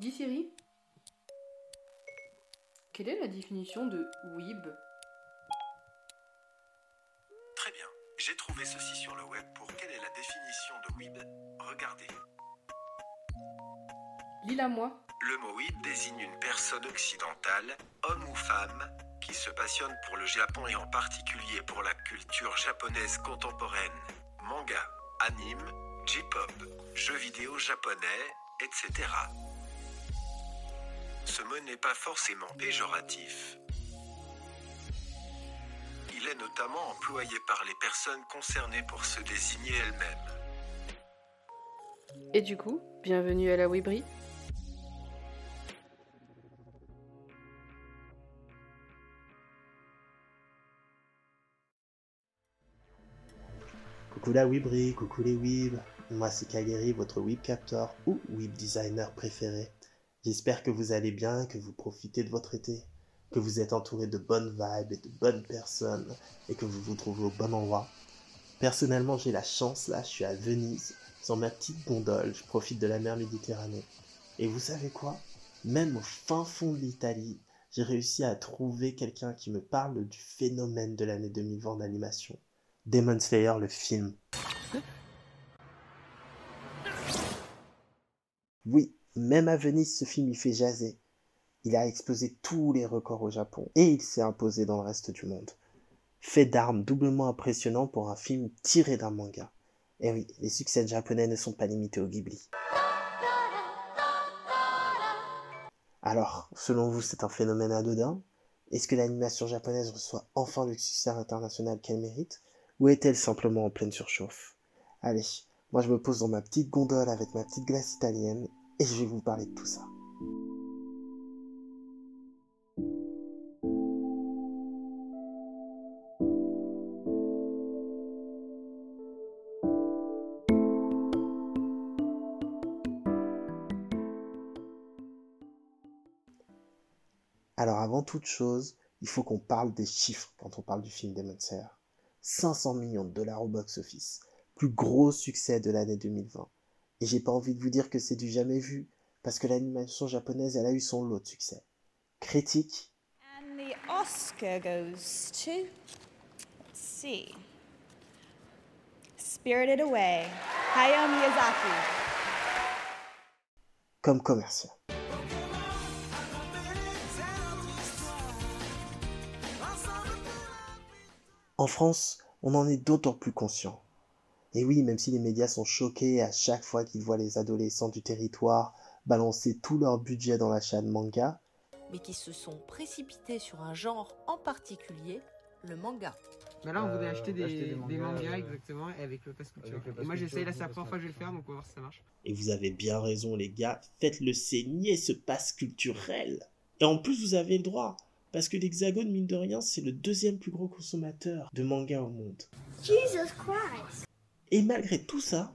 Dis Siri, quelle est la définition de weeb? Très bien. J'ai trouvé ceci sur le web pour quelle est la définition de weeb? Regardez. Lis-la moi. Le mot weeb désigne une personne occidentale, homme ou femme, qui se passionne pour le Japon et en particulier pour la culture japonaise contemporaine. Manga, anime, J-pop, jeux vidéo japonais, etc. Ce mot n'est pas forcément péjoratif. Il est notamment employé par les personnes concernées pour se désigner elles-mêmes. Et du coup, bienvenue à la Webri. Coucou la Webri, coucou les Web. Moi c'est Kaleri, votre Web Captor ou Web Designer préféré. J'espère que vous allez bien, que vous profitez de votre été, que vous êtes entouré de bonnes vibes et de bonnes personnes et que vous vous trouvez au bon endroit. Personnellement, j'ai la chance là, je suis à Venise, sur ma petite gondole, je profite de la mer Méditerranée. Et vous savez quoi? Même au fin fond de l'Italie, j'ai réussi à trouver quelqu'un qui me parle du phénomène de l'année 2020 en animation. Demon Slayer, le film. Oui, même à Venise, ce film il fait jaser. Il a explosé tous les records au Japon et il s'est imposé dans le reste du monde. Fait d'armes doublement impressionnant pour un film tiré d'un manga. Et oui, les succès japonais ne sont pas limités au Ghibli. Alors, selon vous, c'est un phénomène anodin? Est-ce que l'animation japonaise reçoit enfin le succès international qu'elle mérite? Ou est-elle simplement en pleine surchauffe? Allez, moi je me pose dans ma petite gondole avec ma petite glace italienne et je vais vous parler de tout ça. Alors avant toute chose, il faut qu'on parle des chiffres quand on parle du film Demon Slayer. 500 millions de dollars au box-office, plus gros succès de l'année 2020. Et j'ai pas envie de vous dire que c'est du jamais vu, parce que l'animation japonaise, elle a eu son lot de succès. Critique. And the Oscar goes to. Let's see. Spirited Away. Hayao Miyazaki. comme commercial. En France, on en est d'autant plus conscient. Et oui, même si les médias sont choqués à chaque fois qu'ils voient les adolescents du territoire balancer tout leur budget dans l'achat de manga, mais qui se sont précipités sur un genre en particulier, le manga. Bah là, on voulait Euh, acheter des, acheter des des mangas, mangas, euh, exactement, et avec le pass culture. avec le pass Et moi, j'essaye, là, c'est la première fois que je vais le faire, donc on va voir si ça marche. et vous avez bien raison les gars, faites-le saigner ce passe culturel. Et en plus vous avez le droit, parce que l'Hexagone, mine de rien, c'est le deuxième plus gros consommateur de manga au monde. Jesus Christ. Et malgré tout ça,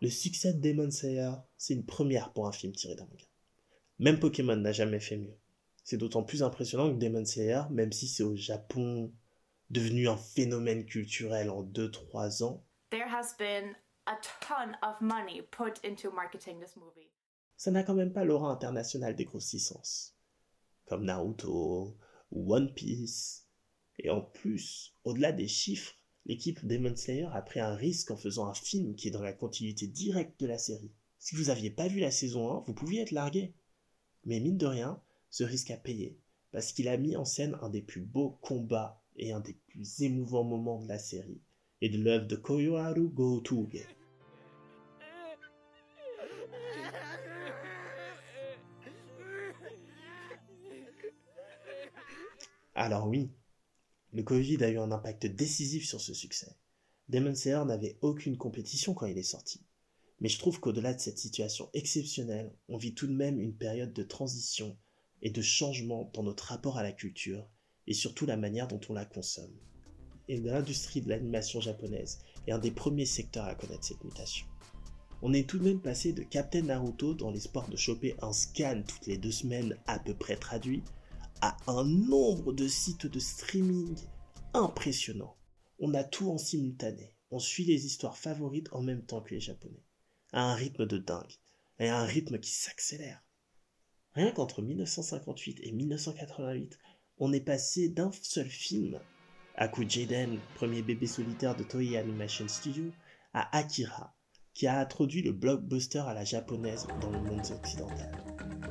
le succès de Demon Slayer, c'est une première pour un film tiré d'un manga. Même Pokémon n'a jamais fait mieux. C'est d'autant plus impressionnant que Demon Slayer, même si c'est au Japon devenu un phénomène culturel en 2-3 ans, there has been a ton of money put into marketing this movie. ça n'a quand même pas l'aura internationale des grosses licences, comme Naruto ou One Piece. Et en plus, au-delà des chiffres, l'équipe Demon Slayer a pris un risque en faisant un film qui est dans la continuité directe de la série. Si vous aviez pas vu la saison 1, vous pouviez être largué. Mais mine de rien, ce risque a payé, parce qu'il a mis en scène un des plus beaux combats et un des plus émouvants moments de la série, et de l'œuvre de Koyoharu Gotouge. Alors oui, le Covid a eu un impact décisif sur ce succès. Demon Slayer n'avait aucune compétition quand il est sorti. Mais je trouve qu'au-delà de cette situation exceptionnelle, on vit tout de même une période de transition et de changement dans notre rapport à la culture et surtout la manière dont on la consomme. Et l'industrie de l'animation japonaise est un des premiers secteurs à connaître cette mutation. On est tout de même passé de Captain Naruto dans l'espoir de choper un scan toutes les deux semaines à peu près traduit un nombre de sites de streaming impressionnant. On a tout en simultané. On suit les histoires favorites en même temps que les japonais. À un rythme de dingue. et à un rythme qui s'accélère. Rien qu'entre 1958 et 1988, on est passé d'un seul film, Aku Jaden, premier bébé solitaire de Toei Animation Studio, à Akira, qui a introduit le blockbuster à la japonaise dans le monde occidental.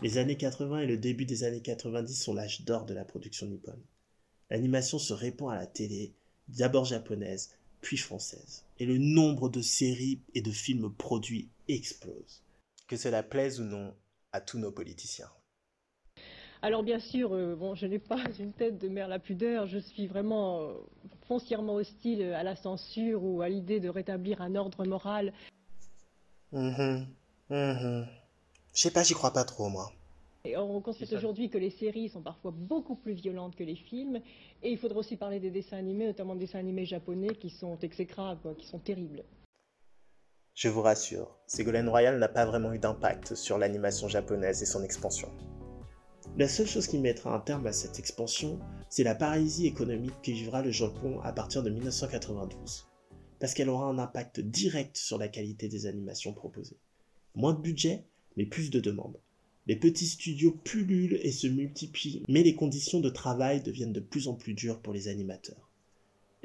Les années 80 et le début des années 90 sont l'âge d'or de la production nippone. L'animation se répand à la télé, d'abord japonaise, puis française. Et le nombre de séries et de films produits explose. Que cela plaise ou non à tous nos politiciens. Alors bien sûr, euh, bon, je n'ai pas une tête de mère la pudeur, je suis vraiment euh, foncièrement hostile à la censure ou à l'idée de rétablir un ordre moral. Mhm, mhm. Je sais pas, j'y crois pas trop, moi. Et on constate aujourd'hui que les séries sont parfois beaucoup plus violentes que les films, et il faudra aussi parler des dessins animés, notamment des dessins animés japonais qui sont exécrables, quoi, qui sont terribles. Je vous rassure, Ségolène Royal n'a pas vraiment eu d'impact sur l'animation japonaise et son expansion. La seule chose qui mettra un terme à cette expansion, c'est la paralysie économique qui vivra le Japon à partir de 1992, parce qu'elle aura un impact direct sur la qualité des animations proposées. Moins de budget, mais plus de demandes. Les petits studios pullulent et se multiplient, mais les conditions de travail deviennent de plus en plus dures pour les animateurs.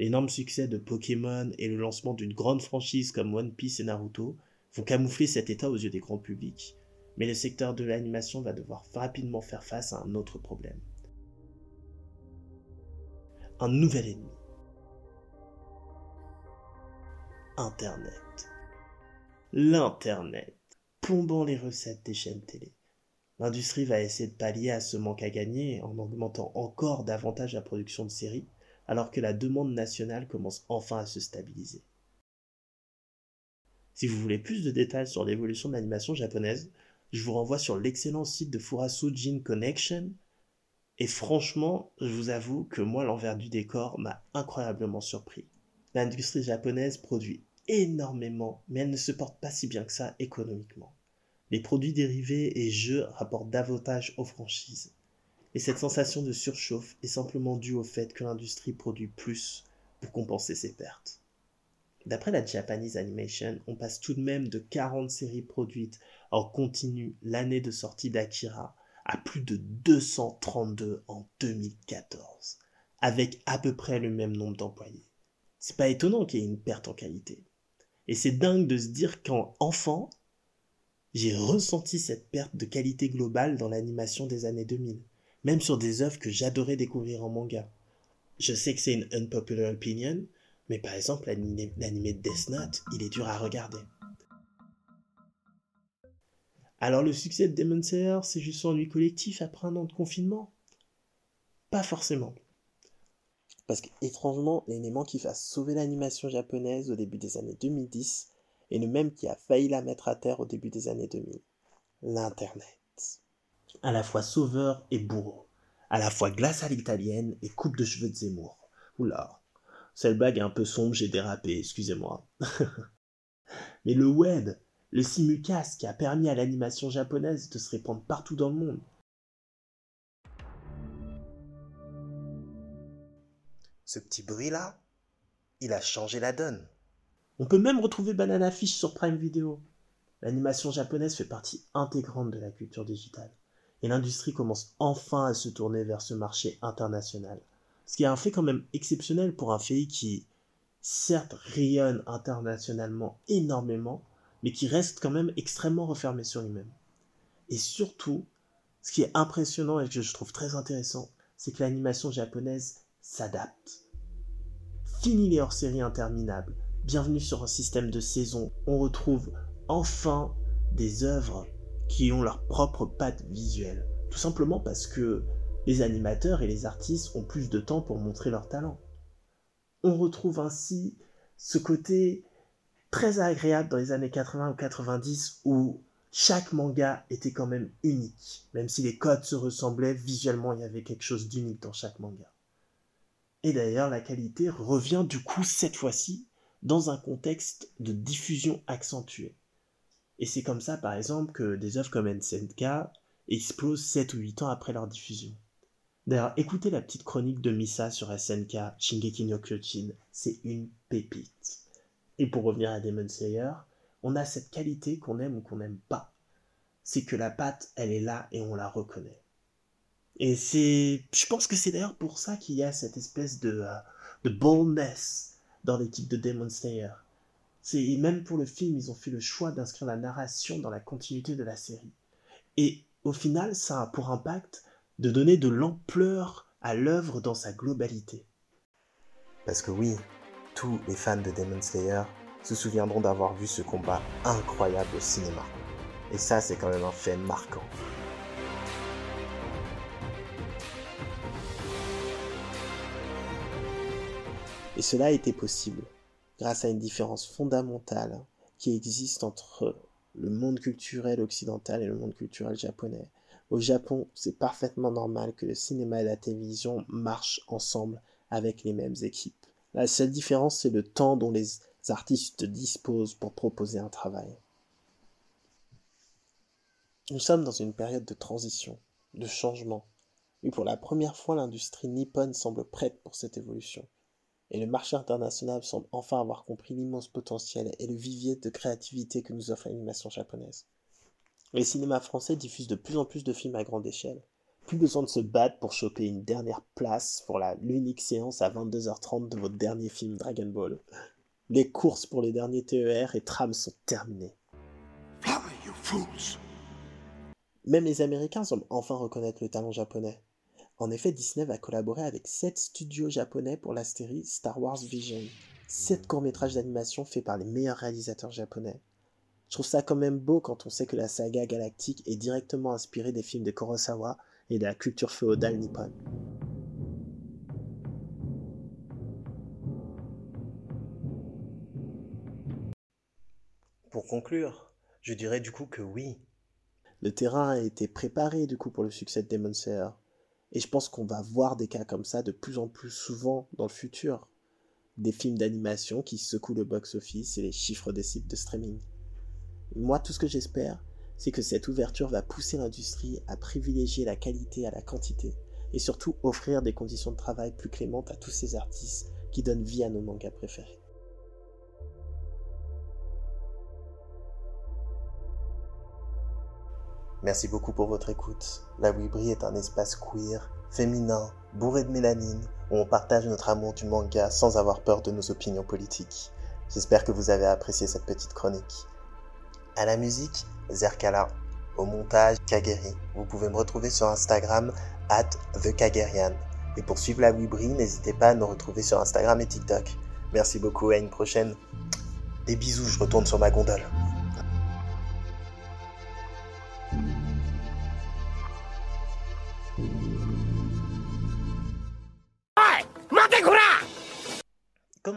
L'énorme succès de Pokémon et le lancement d'une grande franchise comme One Piece et Naruto vont camoufler cet état aux yeux des grands publics, mais le secteur de l'animation va devoir rapidement faire face à un autre problème. Un nouvel ennemi. Internet. L'Internet, plombant les recettes des chaînes télé. L'industrie va essayer de pallier à ce manque à gagner en augmentant encore davantage la production de séries, alors que la demande nationale commence enfin à se stabiliser. Si vous voulez plus de détails sur l'évolution de l'animation japonaise, je vous renvoie sur l'excellent site de Furasu Jin Connection. Et franchement, je vous avoue que moi, l'envers du décor m'a incroyablement surpris. L'industrie japonaise produit énormément, mais elle ne se porte pas si bien que ça économiquement. Les produits dérivés et jeux rapportent davantage aux franchises. Et cette sensation de surchauffe est simplement due au fait que l'industrie produit plus pour compenser ses pertes. D'après la Japanese Animation, on passe tout de même de 40 séries produites en continu l'année de sortie d'Akira à plus de 232 en 2014, avec à peu près le même nombre d'employés. C'est pas étonnant qu'il y ait une perte en qualité. Et c'est dingue de se dire qu'en enfant, j'ai ressenti cette perte de qualité globale dans l'animation des années 2000, même sur des œuvres que j'adorais découvrir en manga. Je sais que c'est une unpopular opinion, mais par exemple l'animé de Death Note, il est dur à regarder. Alors le succès de Demon Slayer, c'est juste un ennui collectif après un an de confinement? Pas forcément. Parce qu'étrangement, l'élément qui va sauver l'animation japonaise au début des années 2010, et le même qui a failli la mettre à terre au début des années 2000. L'Internet. À la fois sauveur et bourreau. À la fois glace à et coupe de cheveux de Zemmour. Oula, cette blague est un peu sombre, j'ai dérapé, excusez-moi. Mais le web, le simulcast qui a permis à l'animation japonaise de se répandre partout dans le monde. Ce petit bruit-là, il a changé la donne. On peut même retrouver Banana Fish sur Prime Video. L'animation japonaise fait partie intégrante de la culture digitale, et l'industrie commence enfin à se tourner vers ce marché international. Ce qui est un fait quand même exceptionnel pour un pays qui, certes, rayonne internationalement énormément, mais qui reste quand même extrêmement refermé sur lui-même. Et surtout, ce qui est impressionnant et que je trouve très intéressant, c'est que l'animation japonaise s'adapte. Fini les hors-séries interminables, bienvenue sur un système de saison. On retrouve enfin des œuvres qui ont leur propre patte visuelle. Tout simplement parce que les animateurs et les artistes ont plus de temps pour montrer leur talent. On retrouve ainsi ce côté très agréable dans les années 80 ou 90 où chaque manga était quand même unique. Même si les codes se ressemblaient, visuellement il y avait quelque chose d'unique dans chaque manga. Et d'ailleurs la qualité revient du coup cette fois-ci dans un contexte de diffusion accentuée. Et c'est comme ça par exemple que des œuvres comme NSNK explosent 7 ou 8 ans après leur diffusion. D'ailleurs, écoutez la petite chronique de Misa sur SNK, Shingeki no Kyojin, c'est une pépite. Et pour revenir à Demon Slayer, on a cette qualité qu'on aime ou qu'on n'aime pas. C'est que la patte, elle est là et on la reconnaît. Et c'est, je pense que c'est d'ailleurs pour ça qu'il y a cette espèce de, euh, boldness dans l'équipe de Demon Slayer. C'est même pour le film, ils ont fait le choix d'inscrire la narration dans la continuité de la série. Et au final, ça a pour impact de donner de l'ampleur à l'œuvre dans sa globalité. Parce que oui, tous les fans de Demon Slayer se souviendront d'avoir vu ce combat incroyable au cinéma. Et ça, c'est quand même un fait marquant. Et cela a été possible grâce à une différence fondamentale qui existe entre le monde culturel occidental et le monde culturel japonais. Au Japon, c'est parfaitement normal que le cinéma et la télévision marchent ensemble avec les mêmes équipes. La seule différence, c'est le temps dont les artistes disposent pour proposer un travail. Nous sommes dans une période de transition, de changement, et pour la première fois l'industrie nippone semble prête pour cette évolution. Et le marché international semble enfin avoir compris l'immense potentiel et le vivier de créativité que nous offre l'animation japonaise. Les cinémas français diffusent de plus en plus de films à grande échelle. Plus besoin de se battre pour choper une dernière place pour la l'unique séance à 22h30 de votre dernier film Dragon Ball. Les courses pour les derniers TER et trams sont terminées. Même les Américains semblent enfin reconnaître le talent japonais. En effet, Disney va collaborer avec 7 studios japonais pour la série Star Wars Vision. 7 courts-métrages d'animation faits par les meilleurs réalisateurs japonais. Je trouve ça quand même beau quand on sait que la saga galactique est directement inspirée des films de Kurosawa et de la culture féodale nippone. Pour conclure, je dirais du coup que oui. Le terrain a été préparé du coup pour le succès de Demon Slayer. Et je pense qu'on va voir des cas comme ça de plus en plus souvent dans le futur. Des films d'animation qui secouent le box-office et les chiffres des sites de streaming. Moi, tout ce que j'espère, c'est que cette ouverture va pousser l'industrie à privilégier la qualité à la quantité et surtout offrir des conditions de travail plus clémentes à tous ces artistes qui donnent vie à nos mangas préférés. Merci beaucoup pour votre écoute. La Wibri est un espace queer, féminin, bourré de mélanine, où on partage notre amour du manga sans avoir peur de nos opinions politiques. J'espère que vous avez apprécié cette petite chronique. À la musique, Zerkala. Au montage, Kageri. Vous pouvez me retrouver sur Instagram, at TheKagerian. Et pour suivre la Wibri, n'hésitez pas à nous retrouver sur Instagram et TikTok. Merci beaucoup et à une prochaine. Des bisous, je retourne sur ma gondole.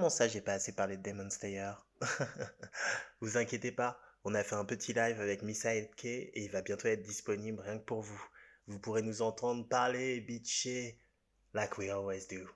Ça, j'ai pas assez parlé de Demon Slayer Vous inquiétez pas, on a fait un petit live avec Misa K et il va bientôt être disponible rien que pour vous. Vous pourrez nous entendre parler et bitcher like we always do.